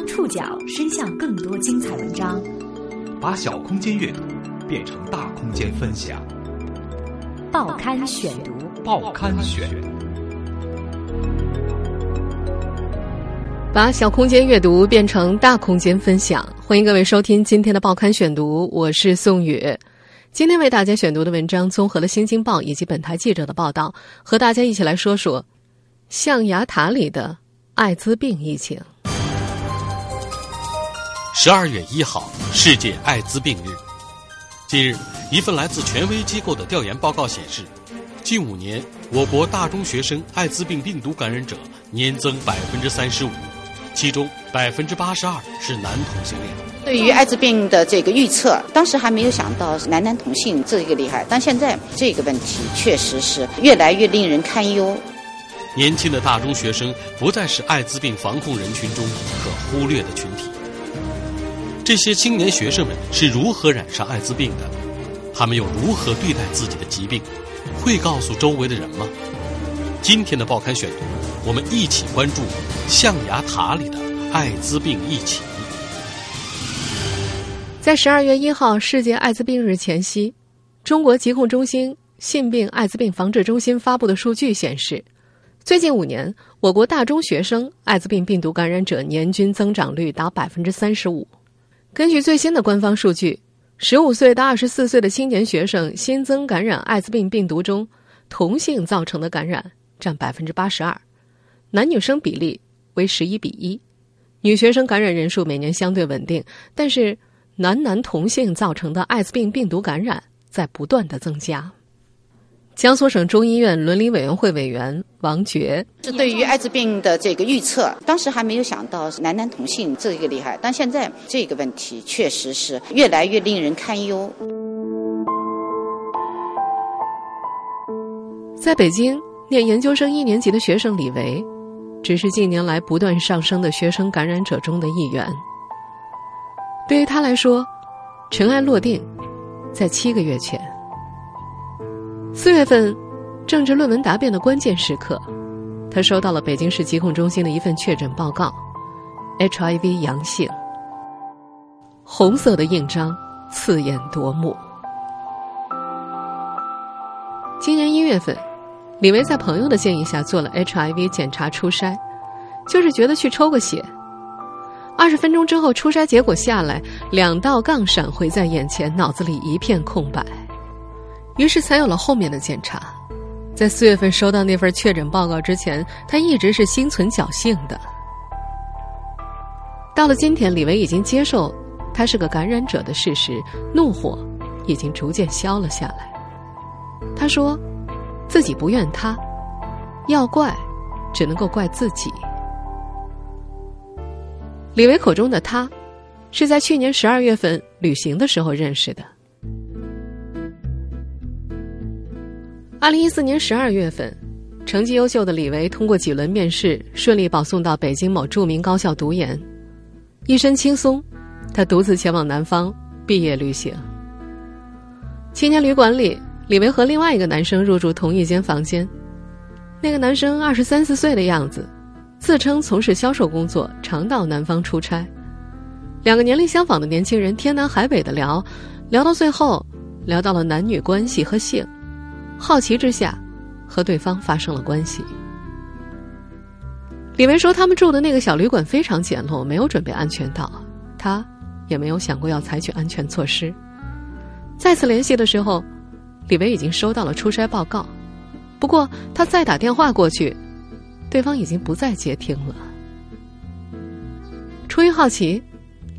将触角伸向更多精彩文章，把小空间阅读变成大空间分享。报刊选读，报刊选，把小空间阅读变成大空间分享。欢迎各位收听今天的报刊选读，我是宋宇。今天为大家选读的文章综合了《新京报》以及本台记者的报道，和大家一起来说说象牙塔里的艾滋病疫情。十二月一号，世界艾滋病日。近日，一份来自权威机构的调研报告显示，近五年我国大中学生艾滋病病毒感染者年增百分之三十五，其中百分之八十二是男同性恋。对于艾滋病的这个预测，当时还没有想到男男同性这个厉害，但现在这个问题确实是越来越令人堪忧。年轻的大中学生不再是艾滋病防控人群中可忽略的群体。这些青年学生们是如何染上艾滋病的？他们又如何对待自己的疾病？会告诉周围的人吗？今天的报刊选读，我们一起关注象牙塔里的艾滋病疫情。在十二月一号世界艾滋病日前夕，中国疾控中心性病艾滋病防治中心发布的数据显示，最近五年，我国大中学生艾滋病病毒感染者年均增长率达百分之三十五。根据最新的官方数据，十五岁到二十四岁的青年学生新增感染艾滋病病毒中，同性造成的感染占百分之八十二，男女生比例为十一比一，女学生感染人数每年相对稳定，但是。男男同性造成的艾滋病病毒感染在不断的增加。江苏省中医院伦理委员会委员王珏是对于艾滋病的这个预测，当时还没有想到男男同性这个厉害，但现在这个问题确实是越来越令人堪忧。在北京念研究生一年级的学生李维，只是近年来不断上升的学生感染者中的一员。对于他来说，尘埃落定，在七个月前。四月份，政治论文答辩的关键时刻，他收到了北京市疾控中心的一份确诊报告，HIV 阳性。红色的印章刺眼夺目。今年一月份，李维在朋友的建议下做了 HIV 检查初筛，就是觉得去抽个血。二十分钟之后，初筛结果下来，两道杠闪回在眼前，脑子里一片空白。于是才有了后面的检查。在四月份收到那份确诊报告之前，他一直是心存侥幸的。到了今天，李维已经接受他是个感染者的事实，怒火已经逐渐消了下来。他说：“自己不怨他，要怪，只能够怪自己。”李维口中的他，是在去年十二月份旅行的时候认识的。二零一四年十二月份，成绩优秀的李维通过几轮面试，顺利保送到北京某著名高校读研。一身轻松，他独自前往南方毕业旅行。青年旅馆里，李维和另外一个男生入住同一间房间。那个男生二十三四岁的样子。自称从事销售工作，常到南方出差。两个年龄相仿的年轻人天南海北的聊，聊到最后，聊到了男女关系和性。好奇之下，和对方发生了关系。李维说，他们住的那个小旅馆非常简陋，没有准备安全套，他也没有想过要采取安全措施。再次联系的时候，李维已经收到了出差报告，不过他再打电话过去。对方已经不再接听了。出于好奇，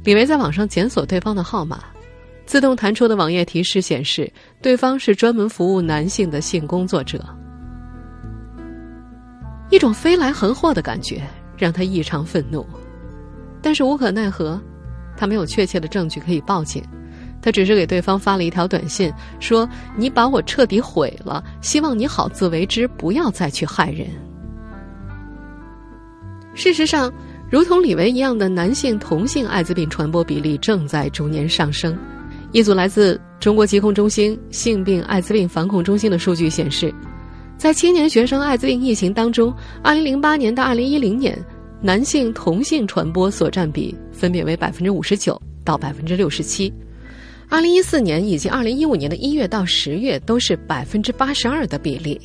李维在网上检索对方的号码，自动弹出的网页提示显示，对方是专门服务男性的性工作者。一种飞来横祸的感觉让他异常愤怒，但是无可奈何，他没有确切的证据可以报警，他只是给对方发了一条短信，说：“你把我彻底毁了，希望你好自为之，不要再去害人。”事实上，如同李维一样的男性同性艾滋病传播比例正在逐年上升。一组来自中国疾控中心性病艾滋病防控中心的数据显示，在青年学生艾滋病疫情当中，2008年到2010年，男性同性传播所占比分别为百分之五十九到百分之六十七。二零一四年以及二零一五年的一月到十月都是百分之八十二的比例。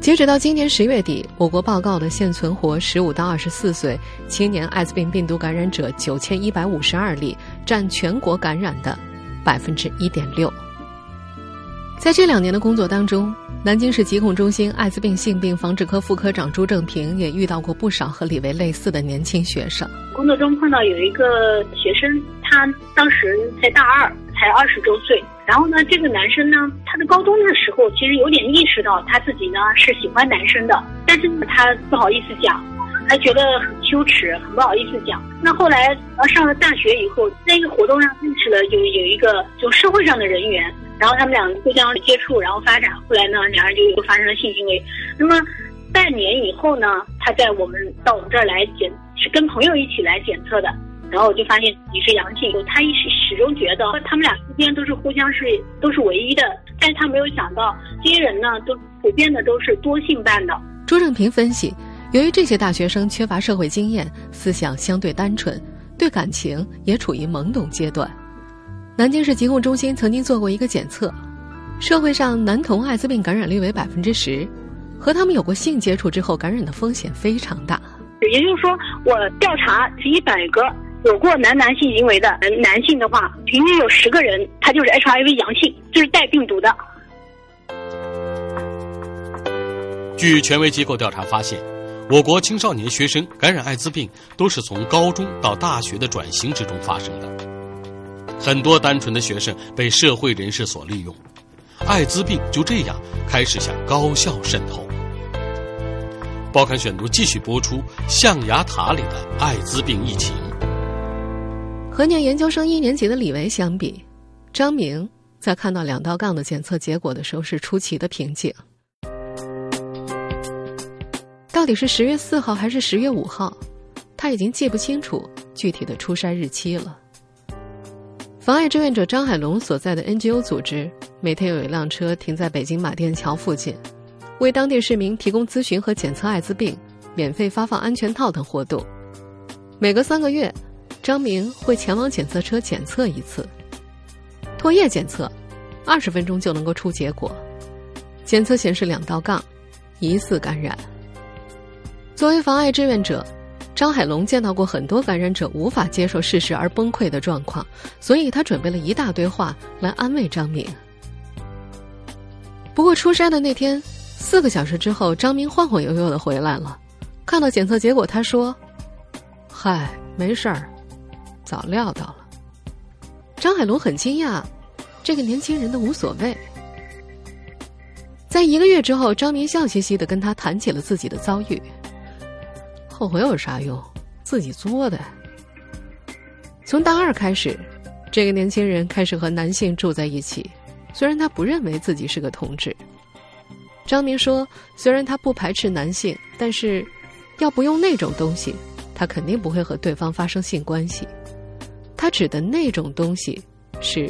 截止到今年十月底，我国报告的现存活十五到二十四岁青年艾滋病病毒感染者九千一百五十二例，占全国感染的百分之一点六。在这两年的工作当中，南京市疾控中心艾滋病性病防治科副科长朱正平也遇到过不少和李维类似的年轻学生。工作中碰到有一个学生，他当时在大二，才二十周岁。然后呢，这个男生呢，他在高中的时候其实有点意识到他自己呢是喜欢男生的，但是呢他不好意思讲，还觉得很羞耻，很不好意思讲。那后来呃上了大学以后，在一个活动上认识了有有一个就社会上的人员。然后他们两个互相接触，然后发展，后来呢，两人就又发生了性行为。那么半年以后呢，他在我们到我们这儿来检，是跟朋友一起来检测的，然后我就发现自己是阳性。他一始始终觉得他们俩之间都是互相是都是唯一的，但是他没有想到这些人呢，都普遍的都是多性伴的。朱正平分析，由于这些大学生缺乏社会经验，思想相对单纯，对感情也处于懵懂阶段。南京市疾控中心曾经做过一个检测，社会上男童艾滋病感染率为百分之十，和他们有过性接触之后感染的风险非常大。也就是说，我调查是一百个有过男男性行为的男性的话，平均有十个人他就是 HIV 阳性，就是带病毒的。据权威机构调查发现，我国青少年学生感染艾滋病都是从高中到大学的转型之中发生的。很多单纯的学生被社会人士所利用，艾滋病就这样开始向高校渗透。报刊选读继续播出《象牙塔里的艾滋病疫情》。和念研究生一年级的李维相比，张明在看到两道杠的检测结果的时候是出奇的平静。到底是十月四号还是十月五号，他已经记不清楚具体的出筛日期了。妨碍志愿者张海龙所在的 NGO 组织每天有一辆车停在北京马甸桥附近，为当地市民提供咨询和检测艾滋病、免费发放安全套等活动。每隔三个月，张明会前往检测车检测一次。唾液检测，二十分钟就能够出结果。检测显示两道杠，疑似感染。作为妨碍志愿者。张海龙见到过很多感染者无法接受事实而崩溃的状况，所以他准备了一大堆话来安慰张明。不过出差的那天，四个小时之后，张明晃晃悠悠的回来了。看到检测结果，他说：“嗨，没事儿，早料到了。”张海龙很惊讶，这个年轻人的无所谓。在一个月之后，张明笑嘻嘻的跟他谈起了自己的遭遇。后悔有啥用？自己作的。从大二开始，这个年轻人开始和男性住在一起。虽然他不认为自己是个同志，张明说，虽然他不排斥男性，但是要不用那种东西，他肯定不会和对方发生性关系。他指的那种东西是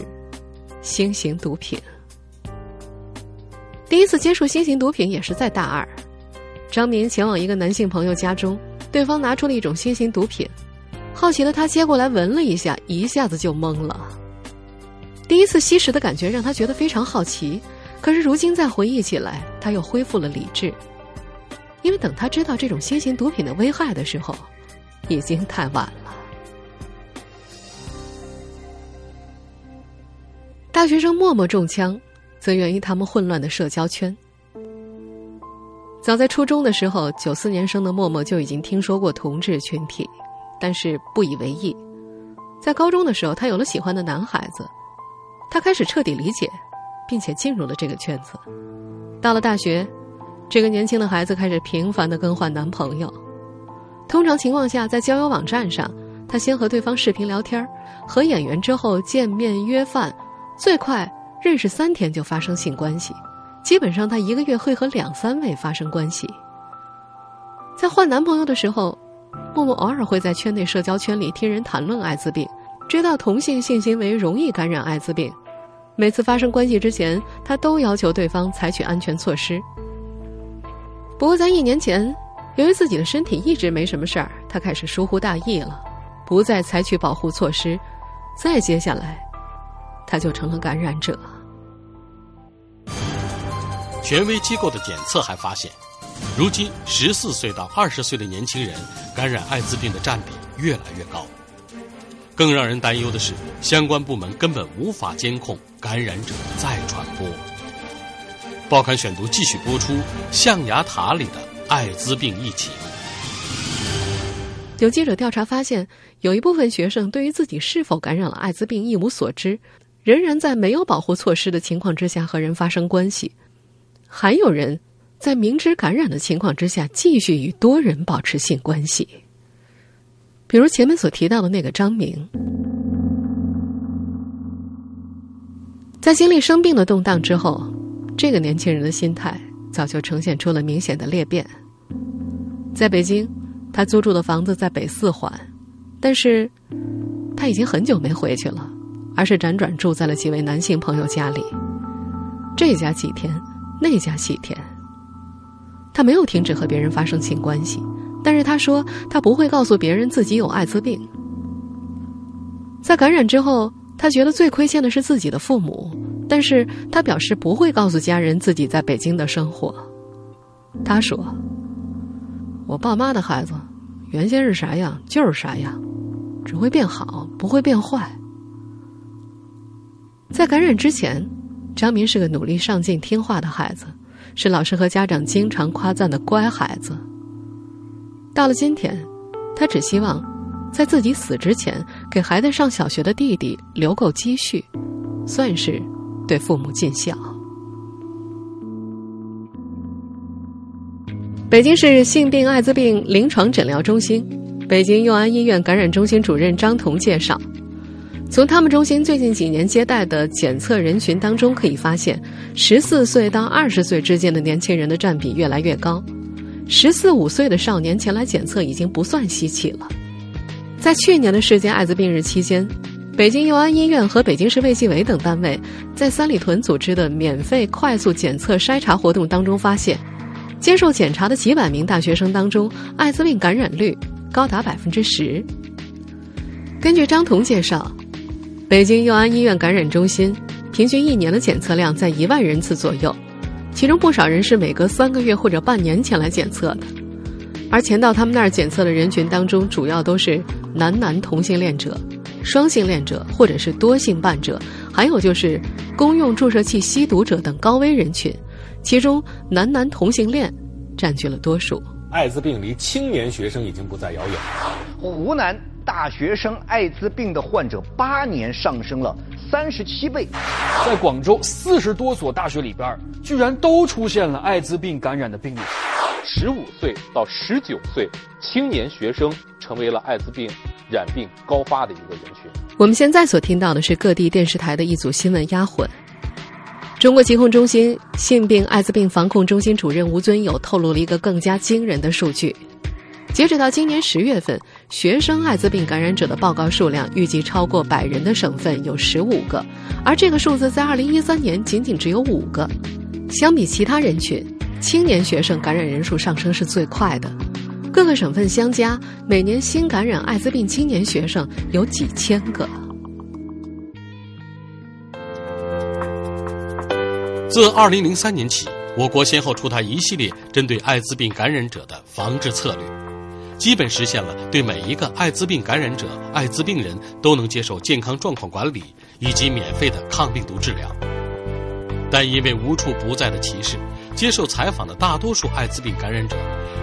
新型毒品。第一次接触新型毒品也是在大二，张明前往一个男性朋友家中。对方拿出了一种新型毒品，好奇的他接过来闻了一下，一下子就懵了。第一次吸食的感觉让他觉得非常好奇，可是如今再回忆起来，他又恢复了理智。因为等他知道这种新型毒品的危害的时候，已经太晚了。大学生默默中枪，则源于他们混乱的社交圈。早在初中的时候，九四年生的默默就已经听说过同志群体，但是不以为意。在高中的时候，他有了喜欢的男孩子，他开始彻底理解，并且进入了这个圈子。到了大学，这个年轻的孩子开始频繁的更换男朋友。通常情况下，在交友网站上，他先和对方视频聊天，合眼缘之后见面约饭，最快认识三天就发生性关系。基本上，他一个月会和两三位发生关系。在换男朋友的时候，默默偶尔会在圈内社交圈里听人谈论艾滋病，知道同性性行为容易感染艾滋病。每次发生关系之前，他都要求对方采取安全措施。不过，在一年前，由于自己的身体一直没什么事儿，他开始疏忽大意了，不再采取保护措施。再接下来，他就成了感染者。权威机构的检测还发现，如今十四岁到二十岁的年轻人感染艾滋病的占比越来越高。更让人担忧的是，相关部门根本无法监控感染者再传播。报刊选读继续播出：象牙塔里的艾滋病疫情。有记者调查发现，有一部分学生对于自己是否感染了艾滋病一无所知，仍然在没有保护措施的情况之下和人发生关系。还有人，在明知感染的情况之下，继续与多人保持性关系。比如前面所提到的那个张明，在经历生病的动荡之后，这个年轻人的心态早就呈现出了明显的裂变。在北京，他租住的房子在北四环，但是他已经很久没回去了，而是辗转住在了几位男性朋友家里。这家几天。那家几天，他没有停止和别人发生性关系，但是他说他不会告诉别人自己有艾滋病。在感染之后，他觉得最亏欠的是自己的父母，但是他表示不会告诉家人自己在北京的生活。他说：“我爸妈的孩子，原先是啥样就是啥样，只会变好，不会变坏。”在感染之前。张明是个努力上进、听话的孩子，是老师和家长经常夸赞的乖孩子。到了今天，他只希望在自己死之前给孩子上小学的弟弟留够积蓄，算是对父母尽孝。北京市性病艾滋病临床诊疗中心、北京佑安医院感染中心主任张彤介绍。从他们中心最近几年接待的检测人群当中可以发现，十四岁到二十岁之间的年轻人的占比越来越高。十四五岁的少年前来检测已经不算稀奇了。在去年的世界艾滋病日期间，北京佑安医院和北京市卫计委等单位在三里屯组织的免费快速检测筛查活动当中发现，接受检查的几百名大学生当中，艾滋病感染率高达百分之十。根据张彤介绍。北京佑安医院感染中心平均一年的检测量在一万人次左右，其中不少人是每隔三个月或者半年前来检测的。而前到他们那儿检测的人群当中，主要都是男男同性恋者、双性恋者或者是多性伴者，还有就是公用注射器吸毒者等高危人群，其中男男同性恋占据了多数。艾滋病离青年学生已经不再遥远。湖南。大学生艾滋病的患者八年上升了三十七倍，在广州四十多所大学里边，居然都出现了艾滋病感染的病例。十五岁到十九岁青年学生成为了艾滋病染病高发的一个人群。我们现在所听到的是各地电视台的一组新闻压混。中国疾控中心性病艾滋病防控中心主任吴尊友透露了一个更加惊人的数据。截止到今年十月份，学生艾滋病感染者的报告数量预计超过百人的省份有十五个，而这个数字在二零一三年仅仅只有五个。相比其他人群，青年学生感染人数上升是最快的。各个省份相加，每年新感染艾滋病青年学生有几千个。自二零零三年起，我国先后出台一系列针对艾滋病感染者的防治策略。基本实现了对每一个艾滋病感染者、艾滋病人都能接受健康状况管理以及免费的抗病毒治疗。但因为无处不在的歧视，接受采访的大多数艾滋病感染者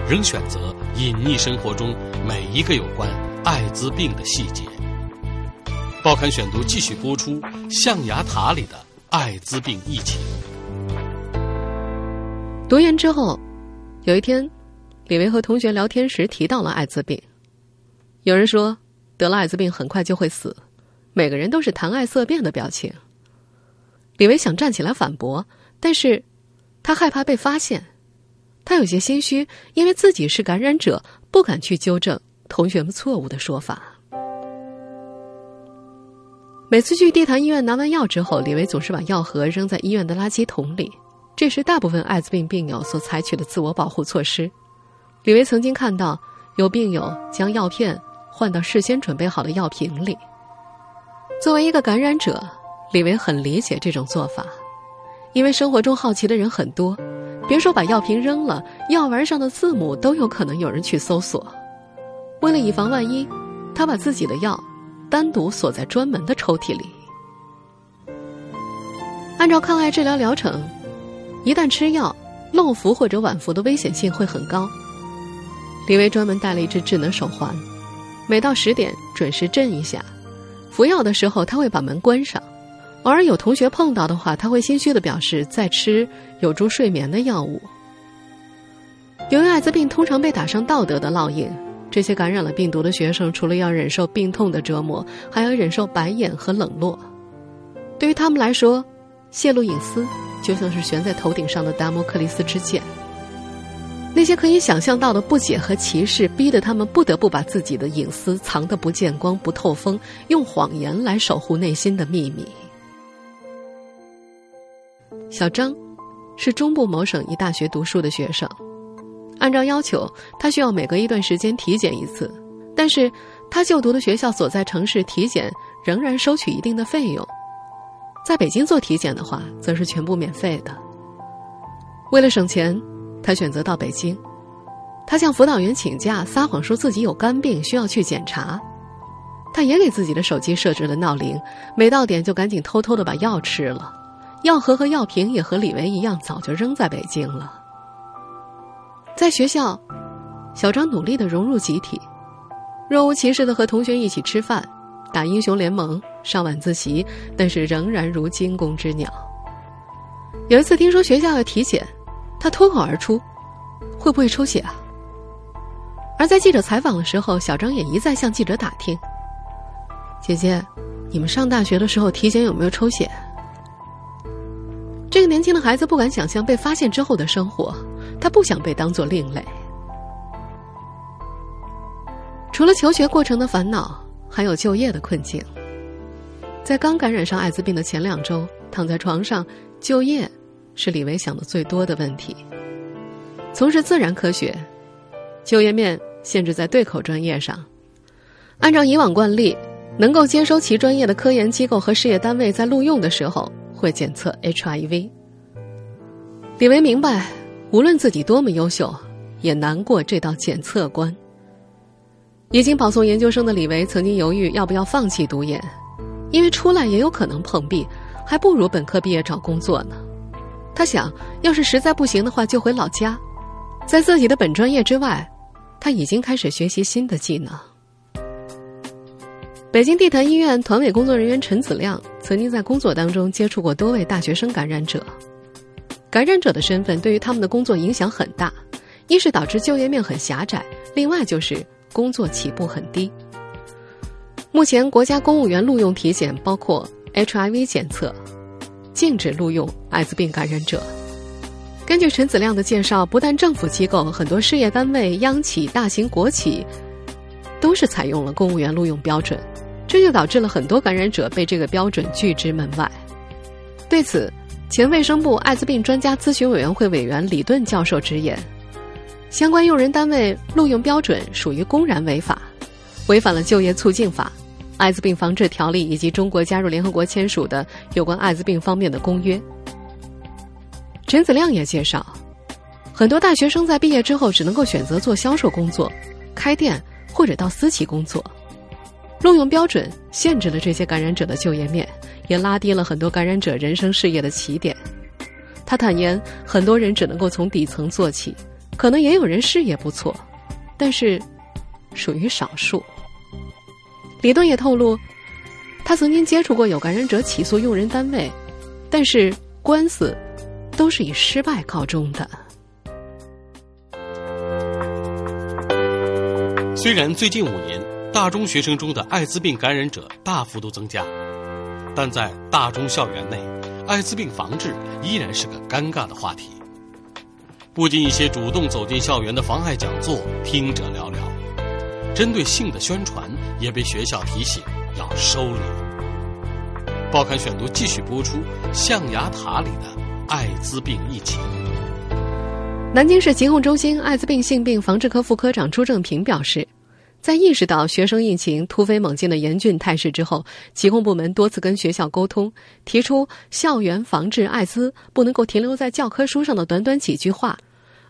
仍选择隐匿生活中每一个有关艾滋病的细节。报刊选读继续播出：象牙塔里的艾滋病疫情。读研之后，有一天。李维和同学聊天时提到了艾滋病，有人说得了艾滋病很快就会死，每个人都是谈爱色变的表情。李维想站起来反驳，但是他害怕被发现，他有些心虚，因为自己是感染者，不敢去纠正同学们错误的说法。每次去地坛医院拿完药之后，李维总是把药盒扔在医院的垃圾桶里，这是大部分艾滋病病友所采取的自我保护措施。李维曾经看到有病友将药片换到事先准备好的药瓶里。作为一个感染者，李维很理解这种做法，因为生活中好奇的人很多，别说把药瓶扔了，药丸上的字母都有可能有人去搜索。为了以防万一，他把自己的药单独锁在专门的抽屉里。按照抗癌治疗疗程，一旦吃药，漏服或者晚服的危险性会很高。李维专门带了一只智能手环，每到十点准时震一下。服药的时候，他会把门关上。偶尔有同学碰到的话，他会心虚的表示在吃有助睡眠的药物。由于艾滋病通常被打上道德的烙印，这些感染了病毒的学生除了要忍受病痛的折磨，还要忍受白眼和冷落。对于他们来说，泄露隐私就像是悬在头顶上的达摩克利斯之剑。那些可以想象到的不解和歧视，逼得他们不得不把自己的隐私藏得不见光、不透风，用谎言来守护内心的秘密。小张是中部某省一大学读书的学生，按照要求，他需要每隔一段时间体检一次，但是他就读的学校所在城市体检仍然收取一定的费用。在北京做体检的话，则是全部免费的。为了省钱。他选择到北京，他向辅导员请假，撒谎说自己有肝病需要去检查。他也给自己的手机设置了闹铃，每到点就赶紧偷偷的把药吃了。药盒和药瓶也和李维一样，早就扔在北京了。在学校，小张努力的融入集体，若无其事的和同学一起吃饭、打英雄联盟、上晚自习，但是仍然如惊弓之鸟。有一次听说学校要体检。他脱口而出：“会不会抽血啊？”而在记者采访的时候，小张也一再向记者打听：“姐姐，你们上大学的时候体检有没有抽血？”这个年轻的孩子不敢想象被发现之后的生活，他不想被当作另类。除了求学过程的烦恼，还有就业的困境。在刚感染上艾滋病的前两周，躺在床上就业。是李维想的最多的问题。从事自然科学，就业面限制在对口专业上。按照以往惯例，能够接收其专业的科研机构和事业单位在录用的时候会检测 HIV。李维明白，无论自己多么优秀，也难过这道检测关。已经保送研究生的李维曾经犹豫要不要放弃读研，因为出来也有可能碰壁，还不如本科毕业找工作呢。他想要是实在不行的话，就回老家，在自己的本专业之外，他已经开始学习新的技能。北京地坛医院团委工作人员陈子亮曾经在工作当中接触过多位大学生感染者，感染者的身份对于他们的工作影响很大，一是导致就业面很狭窄，另外就是工作起步很低。目前国家公务员录用体检包括 HIV 检测。禁止录用艾滋病感染者。根据陈子亮的介绍，不但政府机构，很多事业单位、央企、大型国企，都是采用了公务员录用标准，这就导致了很多感染者被这个标准拒之门外。对此，前卫生部艾滋病专家咨询委员会委员李顿教授直言，相关用人单位录用标准属于公然违法，违反了就业促进法。艾滋病防治条例以及中国加入联合国签署的有关艾滋病方面的公约。陈子亮也介绍，很多大学生在毕业之后只能够选择做销售工作、开店或者到私企工作，录用标准限制了这些感染者的就业面，也拉低了很多感染者人生事业的起点。他坦言，很多人只能够从底层做起，可能也有人事业不错，但是属于少数。李顿也透露，他曾经接触过有感染者起诉用人单位，但是官司都是以失败告终的。虽然最近五年大中学生中的艾滋病感染者大幅度增加，但在大中校园内，艾滋病防治依然是个尴尬的话题。不仅一些主动走进校园的妨碍讲座听者寥寥。针对性的宣传也被学校提醒要收敛。报刊选读继续播出《象牙塔里的艾滋病疫情》。南京市疾控中心艾滋病性病防治科副科长朱正平表示，在意识到学生疫情突飞猛进的严峻态势之后，疾控部门多次跟学校沟通，提出校园防治艾滋不能够停留在教科书上的短短几句话，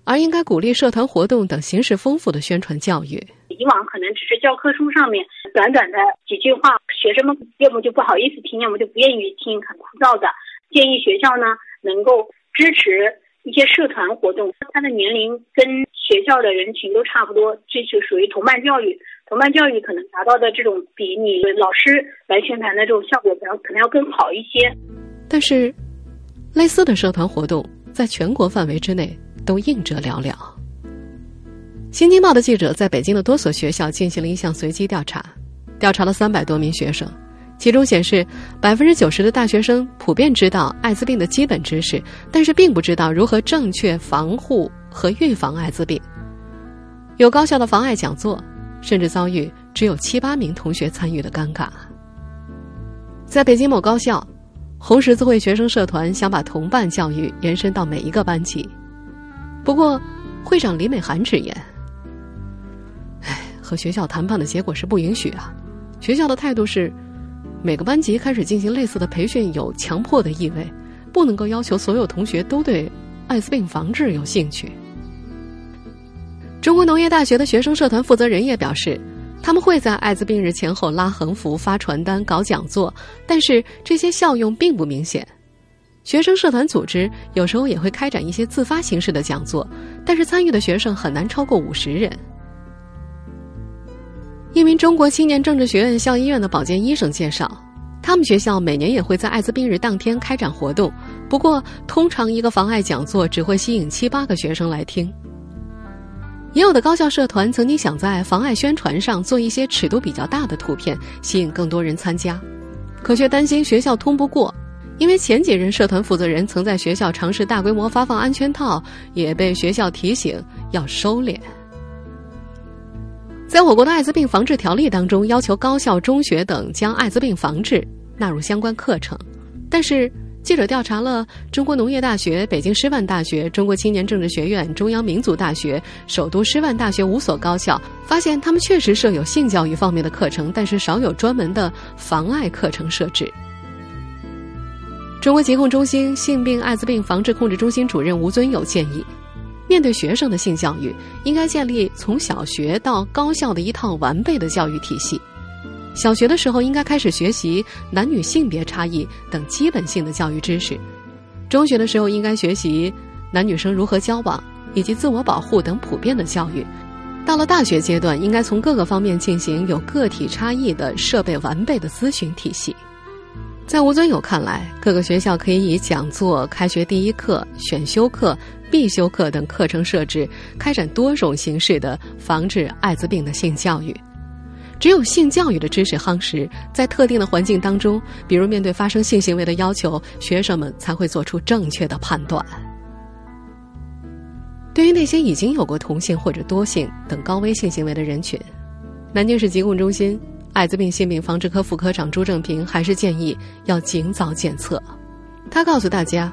而应该鼓励社团活动等形式丰富的宣传教育。以往可能只是教科书上面短短的几句话，学生们要么就不好意思听，要么就不愿意听，很枯燥的。建议学校呢能够支持。一些社团活动，他的年龄跟学校的人群都差不多，这就属于同伴教育。同伴教育可能达到的这种比你老师来宣传的这种效果，可能可能要更好一些。但是，类似的社团活动在全国范围之内都应者寥寥。新京报的记者在北京的多所学校进行了一项随机调查，调查了三百多名学生。其中显示，百分之九十的大学生普遍知道艾滋病的基本知识，但是并不知道如何正确防护和预防艾滋病。有高校的防艾讲座，甚至遭遇只有七八名同学参与的尴尬。在北京某高校，红十字会学生社团想把同伴教育延伸到每一个班级，不过会长李美涵直言：“，和学校谈判的结果是不允许啊，学校的态度是。”每个班级开始进行类似的培训有强迫的意味，不能够要求所有同学都对艾滋病防治有兴趣。中国农业大学的学生社团负责人也表示，他们会在艾滋病日前后拉横幅、发传单、搞讲座，但是这些效用并不明显。学生社团组织有时候也会开展一些自发形式的讲座，但是参与的学生很难超过五十人。一名中国青年政治学院校医院的保健医生介绍，他们学校每年也会在艾滋病日当天开展活动，不过通常一个防艾讲座只会吸引七八个学生来听。也有的高校社团曾经想在防艾宣传上做一些尺度比较大的图片，吸引更多人参加，可却担心学校通不过，因为前几任社团负责人曾在学校尝试大规模发放安全套，也被学校提醒要收敛。在我国的艾滋病防治条例当中，要求高校、中学等将艾滋病防治纳入相关课程。但是，记者调查了中国农业大学、北京师范大学、中国青年政治学院、中央民族大学、首都师范大学五所高校，发现他们确实设有性教育方面的课程，但是少有专门的防艾课程设置。中国疾控中心性病艾滋病防治控制中心主任吴尊友建议。面对学生的性教育，应该建立从小学到高校的一套完备的教育体系。小学的时候应该开始学习男女性别差异等基本性的教育知识，中学的时候应该学习男女生如何交往以及自我保护等普遍的教育。到了大学阶段，应该从各个方面进行有个体差异的设备完备的咨询体系。在吴尊友看来，各个学校可以以讲座、开学第一课、选修课。必修课等课程设置，开展多种形式的防治艾滋病的性教育。只有性教育的知识夯实，在特定的环境当中，比如面对发生性行为的要求，学生们才会做出正确的判断。对于那些已经有过同性或者多性等高危性行为的人群，南京市疾控中心艾滋病性病防治科副科长朱正平还是建议要尽早检测。他告诉大家。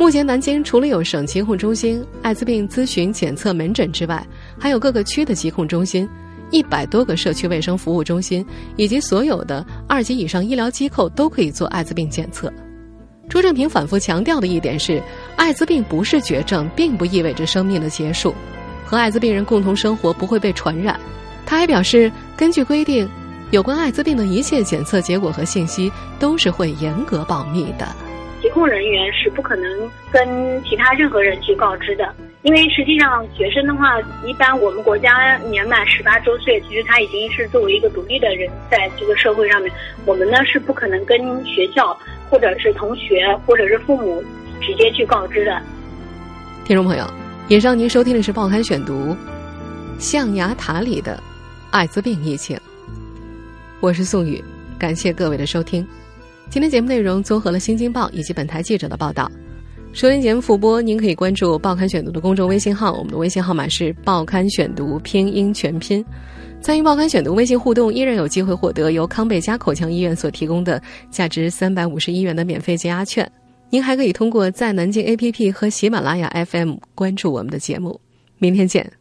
目前，南京除了有省疾控中心艾滋病咨询检测门诊之外，还有各个区的疾控中心、一百多个社区卫生服务中心，以及所有的二级以上医疗机构都可以做艾滋病检测。朱正平反复强调的一点是，艾滋病不是绝症，并不意味着生命的结束，和艾滋病人共同生活不会被传染。他还表示，根据规定，有关艾滋病的一切检测结果和信息都是会严格保密的。疾控人员是不可能跟其他任何人去告知的，因为实际上学生的话，一般我们国家年满十八周岁，其实他已经是作为一个独立的人在这个社会上面，我们呢是不可能跟学校或者是同学或者是父母直接去告知的。听众朋友，以上您收听的是《报刊选读》，象牙塔里的艾滋病疫情，我是宋宇，感谢各位的收听。今天节目内容综合了《新京报》以及本台记者的报道。收听节目复播，您可以关注《报刊选读》的公众微信号，我们的微信号码是“报刊选读”拼音全拼。参与《报刊选读》微信互动，依然有机会获得由康贝佳口腔医院所提供的价值三百五十一元的免费解压券。您还可以通过在南京 APP 和喜马拉雅 FM 关注我们的节目。明天见。